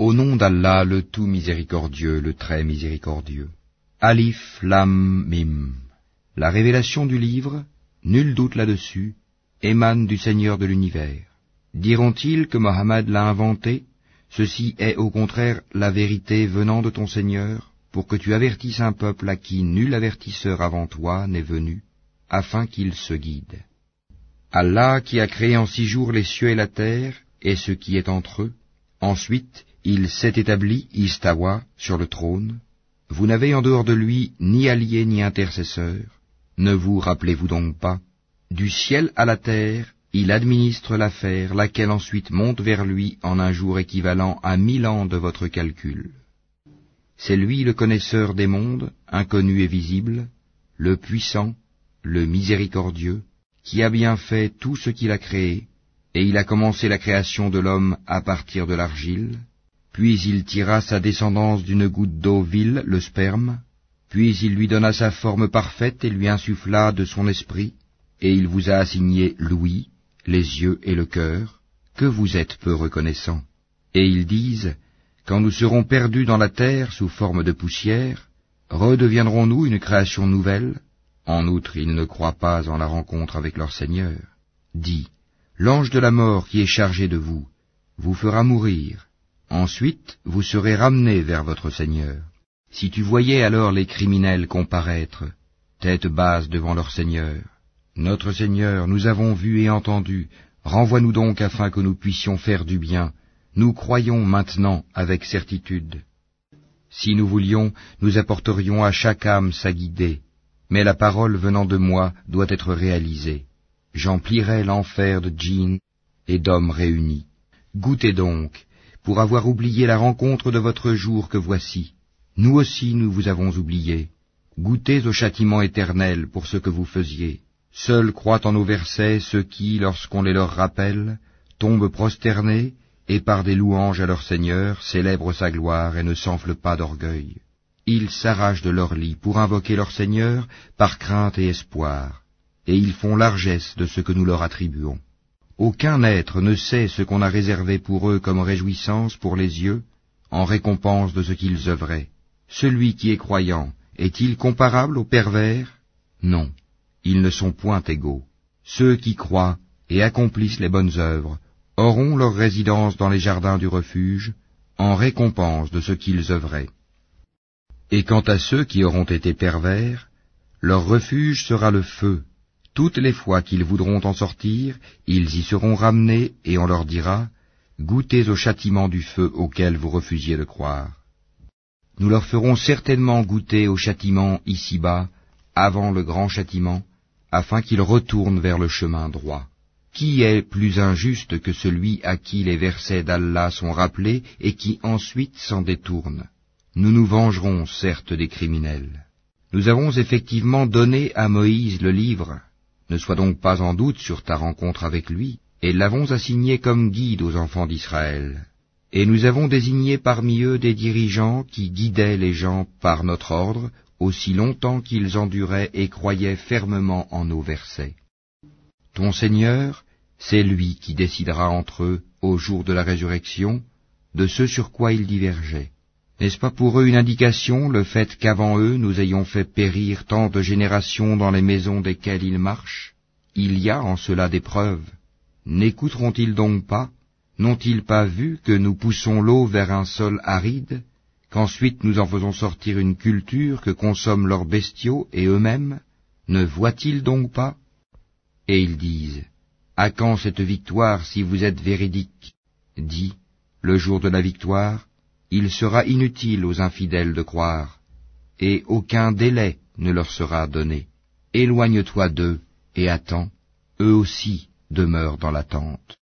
Au nom d'Allah, le tout miséricordieux, le très miséricordieux. Alif Lam Mim. La révélation du livre, nul doute là-dessus, émane du Seigneur de l'univers. Diront-ils que Mohammed l'a inventé? Ceci est au contraire la vérité venant de ton Seigneur, pour que tu avertisses un peuple à qui nul avertisseur avant toi n'est venu, afin qu'il se guide. Allah qui a créé en six jours les cieux et la terre, et ce qui est entre eux, ensuite il s'est établi, Istawa, sur le trône, vous n'avez en dehors de lui ni allié ni intercesseur, ne vous rappelez-vous donc pas? Du ciel à la terre, il administre l'affaire, laquelle ensuite monte vers lui en un jour équivalent à mille ans de votre calcul. C'est lui le connaisseur des mondes, inconnu et visible, le puissant, le miséricordieux, qui a bien fait tout ce qu'il a créé, et il a commencé la création de l'homme à partir de l'argile, puis il tira sa descendance d'une goutte d'eau vile, le sperme, puis il lui donna sa forme parfaite et lui insuffla de son esprit, et il vous a assigné l'ouïe, les yeux et le cœur, que vous êtes peu reconnaissants. Et ils disent, quand nous serons perdus dans la terre sous forme de poussière, redeviendrons-nous une création nouvelle? En outre, ils ne croient pas en la rencontre avec leur Seigneur. Dis, l'ange de la mort qui est chargé de vous, vous fera mourir. Ensuite, vous serez ramenés vers votre Seigneur. Si tu voyais alors les criminels comparaître, tête basse devant leur Seigneur, Notre Seigneur, nous avons vu et entendu, renvoie-nous donc afin que nous puissions faire du bien, nous croyons maintenant avec certitude. Si nous voulions, nous apporterions à chaque âme sa guidée, mais la parole venant de moi doit être réalisée. J'emplirai l'enfer de djinns et d'hommes réunis. Goûtez donc, pour avoir oublié la rencontre de votre jour que voici. Nous aussi nous vous avons oublié. Goûtez au châtiment éternel pour ce que vous faisiez. Seuls croient en nos versets ceux qui, lorsqu'on les leur rappelle, tombent prosternés et par des louanges à leur Seigneur célèbrent sa gloire et ne s'enflent pas d'orgueil. Ils s'arrachent de leur lit pour invoquer leur Seigneur par crainte et espoir, et ils font largesse de ce que nous leur attribuons. Aucun être ne sait ce qu'on a réservé pour eux comme réjouissance pour les yeux, en récompense de ce qu'ils œuvraient. Celui qui est croyant, est-il comparable aux pervers? Non, ils ne sont point égaux. Ceux qui croient et accomplissent les bonnes œuvres auront leur résidence dans les jardins du refuge, en récompense de ce qu'ils œuvraient. Et quant à ceux qui auront été pervers, leur refuge sera le feu, toutes les fois qu'ils voudront en sortir, ils y seront ramenés, et on leur dira, Goûtez au châtiment du feu auquel vous refusiez de croire. Nous leur ferons certainement goûter au châtiment ici-bas, avant le grand châtiment, afin qu'ils retournent vers le chemin droit. Qui est plus injuste que celui à qui les versets d'Allah sont rappelés et qui ensuite s'en détourne? Nous nous vengerons certes des criminels. Nous avons effectivement donné à Moïse le livre, ne sois donc pas en doute sur ta rencontre avec lui, et l'avons assigné comme guide aux enfants d'Israël. Et nous avons désigné parmi eux des dirigeants qui guidaient les gens par notre ordre, aussi longtemps qu'ils enduraient et croyaient fermement en nos versets. Ton Seigneur, c'est lui qui décidera entre eux, au jour de la résurrection, de ce sur quoi ils divergeaient. N'est-ce pas pour eux une indication, le fait qu'avant eux nous ayons fait périr tant de générations dans les maisons desquelles ils marchent? Il y a en cela des preuves. N'écouteront-ils donc pas? N'ont-ils pas vu que nous poussons l'eau vers un sol aride, qu'ensuite nous en faisons sortir une culture que consomment leurs bestiaux et eux-mêmes? Ne voient-ils donc pas? Et ils disent, À quand cette victoire si vous êtes véridique? Dis, le jour de la victoire, il sera inutile aux infidèles de croire, et aucun délai ne leur sera donné. Éloigne-toi d'eux et attends, eux aussi demeurent dans l'attente.